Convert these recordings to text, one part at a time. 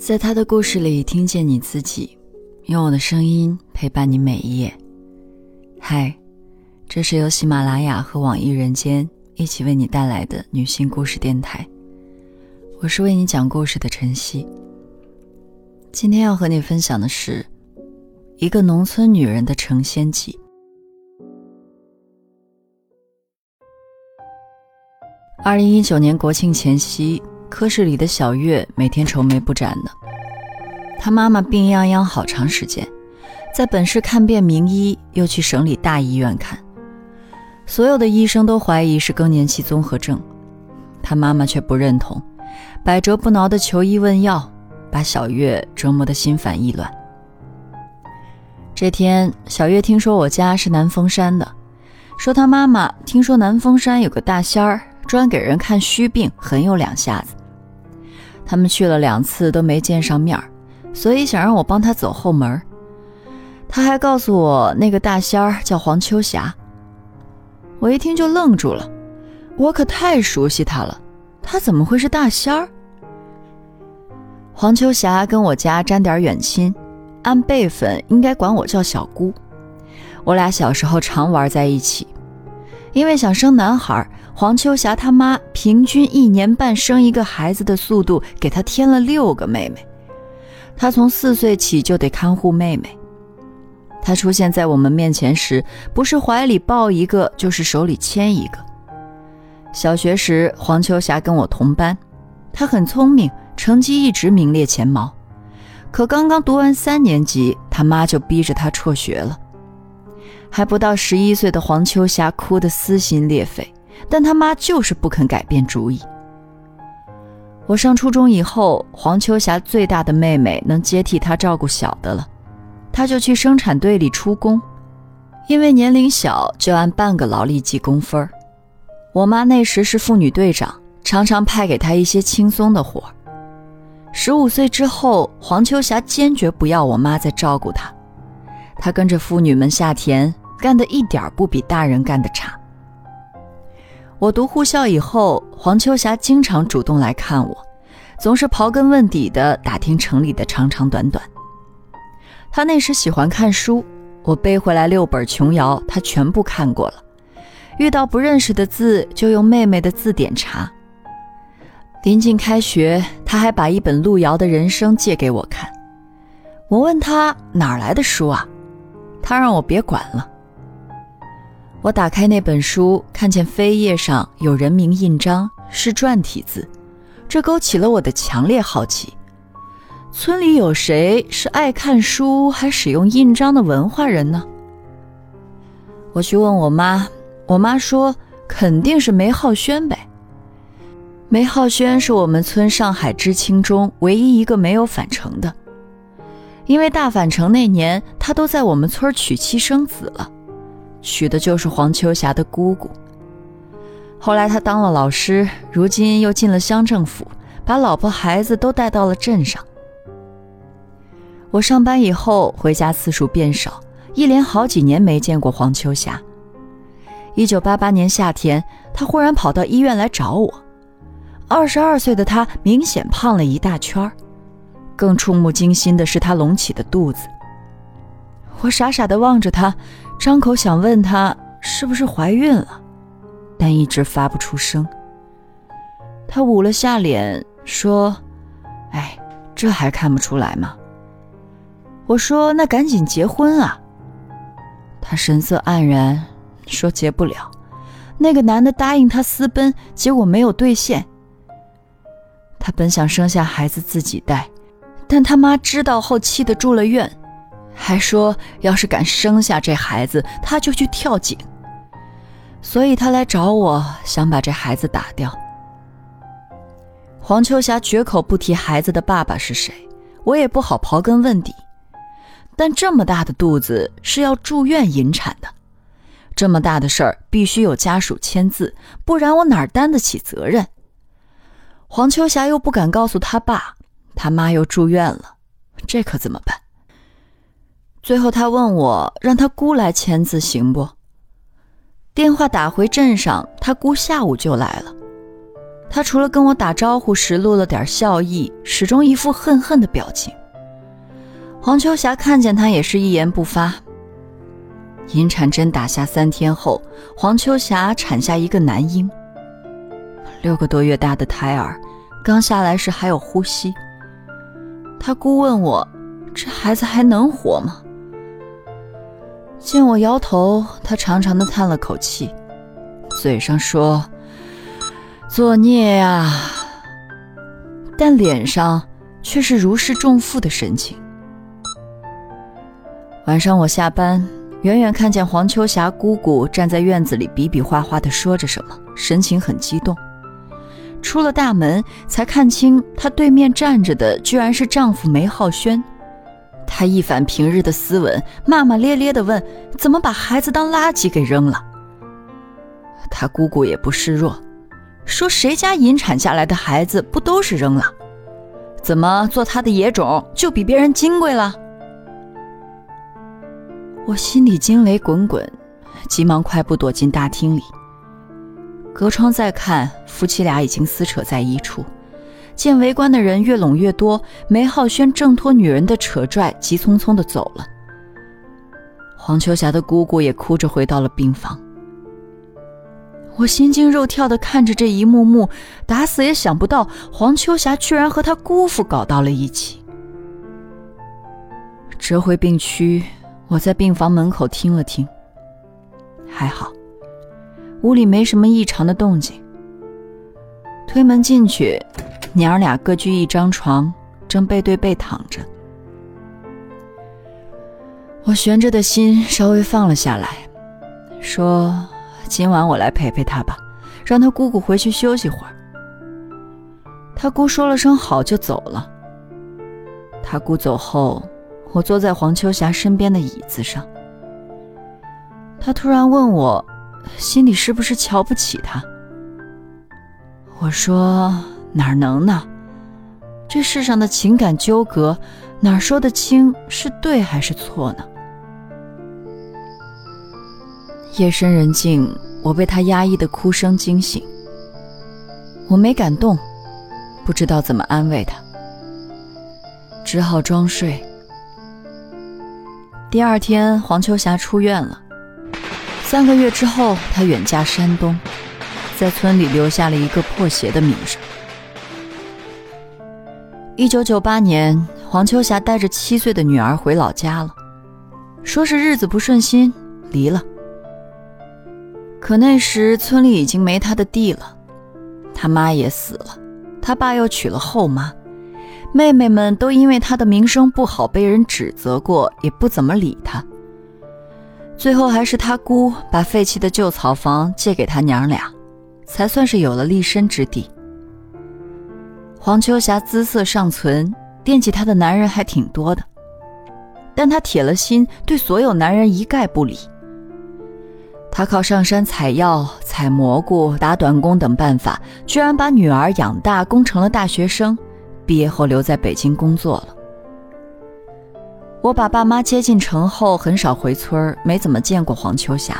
在他的故事里听见你自己，用我的声音陪伴你每一页。嗨，这是由喜马拉雅和网易人间一起为你带来的女性故事电台，我是为你讲故事的晨曦。今天要和你分享的是一个农村女人的成仙记。二零一九年国庆前夕。科室里的小月每天愁眉不展的，她妈妈病殃殃好长时间，在本市看遍名医，又去省里大医院看，所有的医生都怀疑是更年期综合症，她妈妈却不认同，百折不挠的求医问药，把小月折磨得心烦意乱。这天，小月听说我家是南峰山的，说她妈妈听说南峰山有个大仙儿，专给人看虚病，很有两下子。他们去了两次都没见上面所以想让我帮他走后门。他还告诉我那个大仙儿叫黄秋霞。我一听就愣住了，我可太熟悉他了，他怎么会是大仙儿？黄秋霞跟我家沾点远亲，按辈分应该管我叫小姑。我俩小时候常玩在一起，因为想生男孩。黄秋霞他妈平均一年半生一个孩子的速度，给她添了六个妹妹。她从四岁起就得看护妹妹。她出现在我们面前时，不是怀里抱一个，就是手里牵一个。小学时，黄秋霞跟我同班，她很聪明，成绩一直名列前茅。可刚刚读完三年级，他妈就逼着她辍学了。还不到十一岁的黄秋霞哭得撕心裂肺。但他妈就是不肯改变主意。我上初中以后，黄秋霞最大的妹妹能接替她照顾小的了，她就去生产队里出工，因为年龄小，就按半个劳力计工分我妈那时是妇女队长，常常派给她一些轻松的活十五岁之后，黄秋霞坚决不要我妈再照顾她，她跟着妇女们下田，干的一点不比大人干的差。我读护校以后，黄秋霞经常主动来看我，总是刨根问底的打听城里的长长短短。她那时喜欢看书，我背回来六本琼瑶，她全部看过了。遇到不认识的字，就用妹妹的字典查。临近开学，她还把一本路遥的人生借给我看。我问她哪儿来的书啊？她让我别管了。我打开那本书，看见扉页上有人名印章，是篆体字，这勾起了我的强烈好奇。村里有谁是爱看书还使用印章的文化人呢？我去问我妈，我妈说肯定是梅浩轩呗。梅浩轩是我们村上海知青中唯一一个没有返城的，因为大返城那年他都在我们村娶妻生子了。娶的就是黄秋霞的姑姑。后来他当了老师，如今又进了乡政府，把老婆孩子都带到了镇上。我上班以后回家次数变少，一连好几年没见过黄秋霞。一九八八年夏天，他忽然跑到医院来找我。二十二岁的他明显胖了一大圈儿，更触目惊心的是他隆起的肚子。我傻傻的望着他。张口想问她是不是怀孕了，但一直发不出声。她捂了下脸说：“哎，这还看不出来吗？”我说：“那赶紧结婚啊！”她神色黯然说：“结不了。那个男的答应她私奔，结果没有兑现。她本想生下孩子自己带，但他妈知道后气得住了院。”还说，要是敢生下这孩子，他就去跳井。所以他来找我，想把这孩子打掉。黄秋霞绝口不提孩子的爸爸是谁，我也不好刨根问底。但这么大的肚子是要住院引产的，这么大的事儿必须有家属签字，不然我哪担得起责任？黄秋霞又不敢告诉他爸，他妈又住院了，这可怎么办？最后，他问我让他姑来签字行不？电话打回镇上，他姑下午就来了。他除了跟我打招呼时露了点笑意，始终一副恨恨的表情。黄秋霞看见他也是一言不发。引产针打下三天后，黄秋霞产下一个男婴。六个多月大的胎儿，刚下来时还有呼吸。他姑问我：“这孩子还能活吗？”见我摇头，他长长的叹了口气，嘴上说：“作孽呀。”但脸上却是如释重负的神情。晚上我下班。远远看见黄秋霞姑姑站在院子里，比比划划的说着什么，神情很激动。出了大门，才看清她对面站着的居然是丈夫梅浩轩。他一反平日的斯文，骂骂咧咧地问：“怎么把孩子当垃圾给扔了？”他姑姑也不示弱，说：“谁家引产下来的孩子不都是扔了？怎么做他的野种就比别人金贵了？”我心里惊雷滚滚，急忙快步躲进大厅里。隔窗再看，夫妻俩已经撕扯在一处。见围观的人越拢越多，梅浩轩挣脱女人的扯拽，急匆匆地走了。黄秋霞的姑姑也哭着回到了病房。我心惊肉跳地看着这一幕幕，打死也想不到黄秋霞居然和她姑父搞到了一起。折回病区。我在病房门口听了听，还好，屋里没什么异常的动静。推门进去，娘儿俩各居一张床，正背对背躺着。我悬着的心稍微放了下来，说：“今晚我来陪陪他吧，让他姑姑回去休息会儿。”他姑说了声好就走了。他姑走后。我坐在黄秋霞身边的椅子上，她突然问我，心里是不是瞧不起她？我说哪能呢？这世上的情感纠葛，哪说得清是对还是错呢？夜深人静，我被他压抑的哭声惊醒，我没敢动，不知道怎么安慰他，只好装睡。第二天，黄秋霞出院了。三个月之后，她远嫁山东，在村里留下了一个破鞋的名声。一九九八年，黄秋霞带着七岁的女儿回老家了，说是日子不顺心，离了。可那时村里已经没她的地了，她妈也死了，她爸又娶了后妈。妹妹们都因为他的名声不好被人指责过，也不怎么理他。最后还是他姑把废弃的旧草房借给他娘俩，才算是有了立身之地。黄秋霞姿色尚存，惦记她的男人还挺多的，但她铁了心对所有男人一概不理。她靠上山采药、采蘑菇、打短工等办法，居然把女儿养大，供成了大学生。毕业后留在北京工作了。我把爸妈接进城后，很少回村没怎么见过黄秋霞。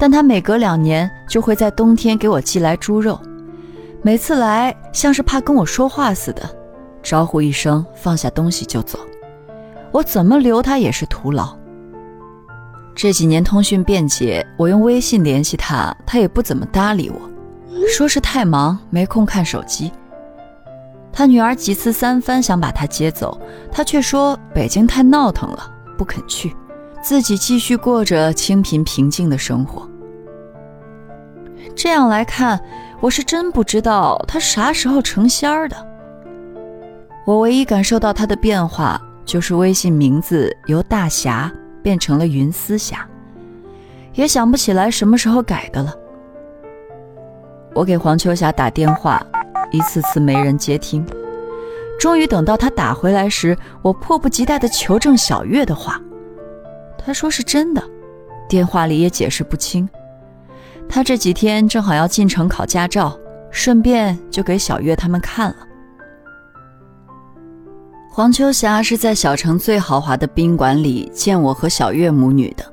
但她每隔两年就会在冬天给我寄来猪肉，每次来像是怕跟我说话似的，招呼一声，放下东西就走。我怎么留他也是徒劳。这几年通讯便捷，我用微信联系他，他也不怎么搭理我，说是太忙没空看手机。他女儿几次三番想把他接走，他却说北京太闹腾了，不肯去，自己继续过着清贫平静的生活。这样来看，我是真不知道他啥时候成仙儿的。我唯一感受到他的变化，就是微信名字由大侠变成了云思霞，也想不起来什么时候改的了。我给黄秋霞打电话。一次次没人接听，终于等到他打回来时，我迫不及待地求证小月的话。他说是真的，电话里也解释不清。他这几天正好要进城考驾照，顺便就给小月他们看了。黄秋霞是在小城最豪华的宾馆里见我和小月母女的，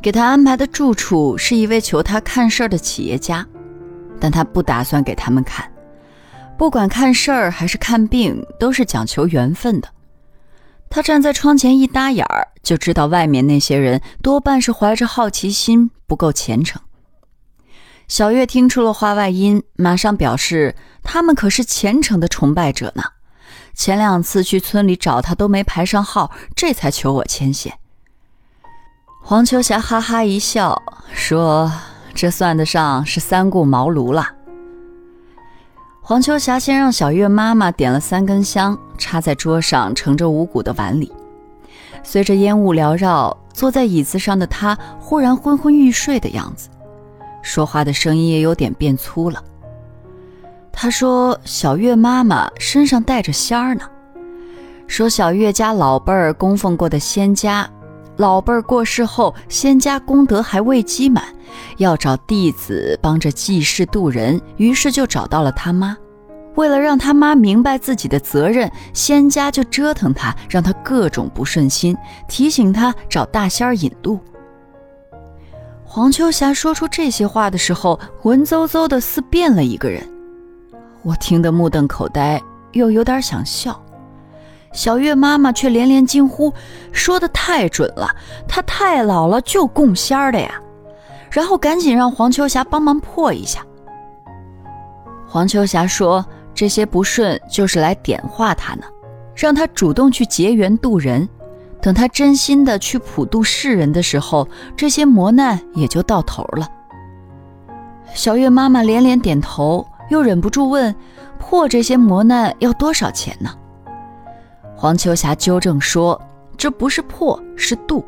给她安排的住处是一位求她看事儿的企业家。但他不打算给他们看。不管看事儿还是看病，都是讲求缘分的。他站在窗前一搭眼儿，就知道外面那些人多半是怀着好奇心，不够虔诚。小月听出了话外音，马上表示他们可是虔诚的崇拜者呢。前两次去村里找他都没排上号，这才求我牵线。黄秋霞哈哈一笑，说：“这算得上是三顾茅庐了。”黄秋霞先让小月妈妈点了三根香，插在桌上盛着五谷的碗里。随着烟雾缭绕，坐在椅子上的她忽然昏昏欲睡的样子，说话的声音也有点变粗了。他说：“小月妈妈身上带着仙儿呢，说小月家老辈儿供奉过的仙家。”老辈儿过世后，仙家功德还未积满，要找弟子帮着济世渡人，于是就找到了他妈。为了让他妈明白自己的责任，仙家就折腾他，让他各种不顺心，提醒他找大仙儿引路。黄秋霞说出这些话的时候，文绉绉的似变了一个人。我听得目瞪口呆，又有点想笑。小月妈妈却连连惊呼：“说的太准了，她太老了，就供仙儿的呀！”然后赶紧让黄秋霞帮忙破一下。黄秋霞说：“这些不顺就是来点化她呢，让她主动去结缘渡人。等他真心的去普渡世人的时候，这些磨难也就到头了。”小月妈妈连连点头，又忍不住问：“破这些磨难要多少钱呢？”黄秋霞纠正说：“这不是破，是度。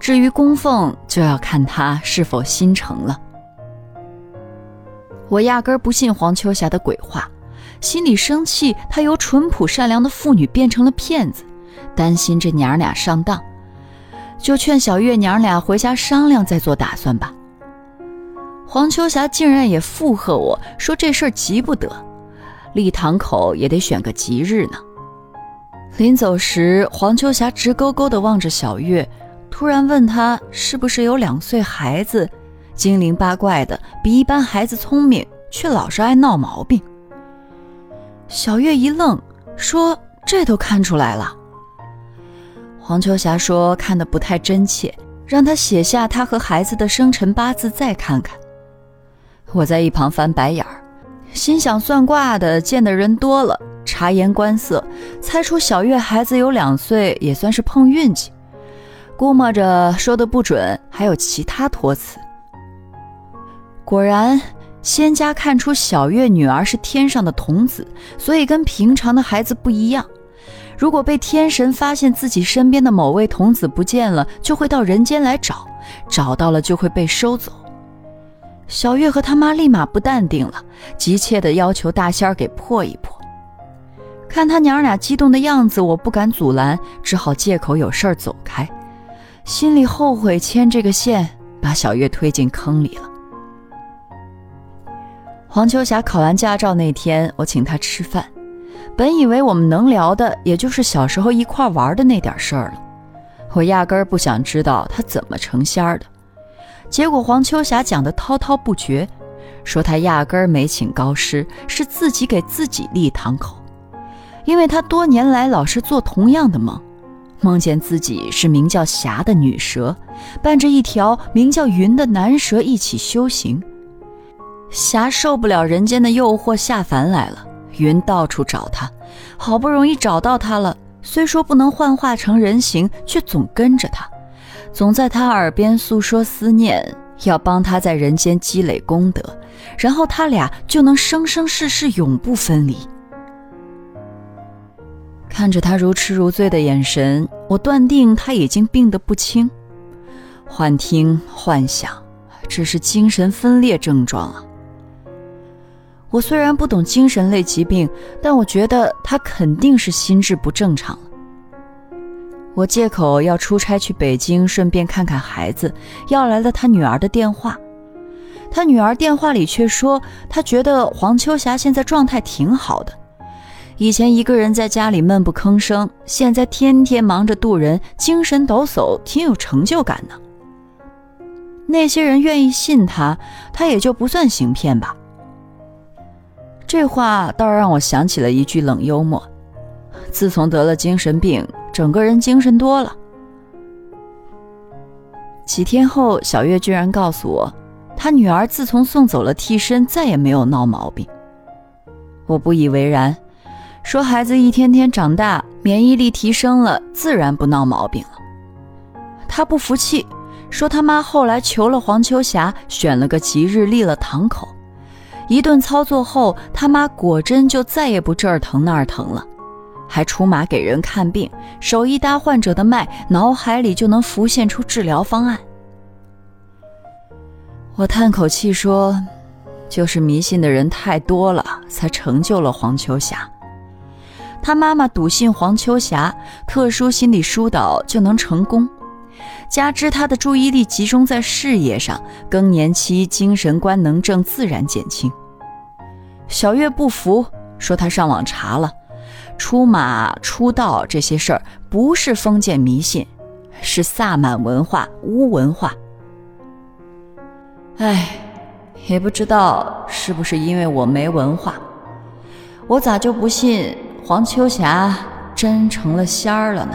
至于供奉，就要看他是否心诚了。”我压根不信黄秋霞的鬼话，心里生气，她由淳朴善良的妇女变成了骗子，担心这娘俩上当，就劝小月娘俩回家商量再做打算吧。黄秋霞竟然也附和我说：“这事儿急不得，立堂口也得选个吉日呢。”临走时，黄秋霞直勾勾地望着小月，突然问她：“是不是有两岁孩子，精灵八怪的，比一般孩子聪明，却老是爱闹毛病？”小月一愣，说：“这都看出来了。”黄秋霞说：“看得不太真切，让他写下他和孩子的生辰八字再看看。”我在一旁翻白眼儿，心想：算卦的见的人多了。察言观色，猜出小月孩子有两岁，也算是碰运气。估摸着说的不准，还有其他托词。果然，仙家看出小月女儿是天上的童子，所以跟平常的孩子不一样。如果被天神发现自己身边的某位童子不见了，就会到人间来找，找到了就会被收走。小月和他妈立马不淡定了，急切地要求大仙儿给破一破。看他娘俩激动的样子，我不敢阻拦，只好借口有事儿走开，心里后悔牵这个线，把小月推进坑里了。黄秋霞考完驾照那天，我请她吃饭，本以为我们能聊的也就是小时候一块玩的那点事儿了，我压根儿不想知道他怎么成仙的。结果黄秋霞讲的滔滔不绝，说她压根儿没请高师，是自己给自己立堂口。因为他多年来老是做同样的梦，梦见自己是名叫霞的女蛇，伴着一条名叫云的男蛇一起修行。霞受不了人间的诱惑，下凡来了。云到处找他，好不容易找到他了。虽说不能幻化成人形，却总跟着他，总在他耳边诉说思念，要帮他在人间积累功德，然后他俩就能生生世世永不分离。看着他如痴如醉的眼神，我断定他已经病得不轻。幻听、幻想，这是精神分裂症状啊！我虽然不懂精神类疾病，但我觉得他肯定是心智不正常了。我借口要出差去北京，顺便看看孩子，要来了他女儿的电话。他女儿电话里却说，他觉得黄秋霞现在状态挺好的。以前一个人在家里闷不吭声，现在天天忙着渡人，精神抖擞，挺有成就感的。那些人愿意信他，他也就不算行骗吧。这话倒让我想起了一句冷幽默：自从得了精神病，整个人精神多了。几天后，小月居然告诉我，她女儿自从送走了替身，再也没有闹毛病。我不以为然，说孩子一天天长大，免疫力提升了，自然不闹毛病了。她不服气，说他妈后来求了黄秋霞，选了个吉日立了堂口，一顿操作后，他妈果真就再也不这儿疼那儿疼了。还出马给人看病，手一搭患者的脉，脑海里就能浮现出治疗方案。我叹口气说：“就是迷信的人太多了，才成就了黄秋霞。他妈妈笃信黄秋霞特殊心理疏导就能成功，加之他的注意力集中在事业上，更年期精神官能症自然减轻。”小月不服，说他上网查了。出马出道这些事儿不是封建迷信，是萨满文化、巫文化。哎，也不知道是不是因为我没文化，我咋就不信黄秋霞真成了仙儿了呢？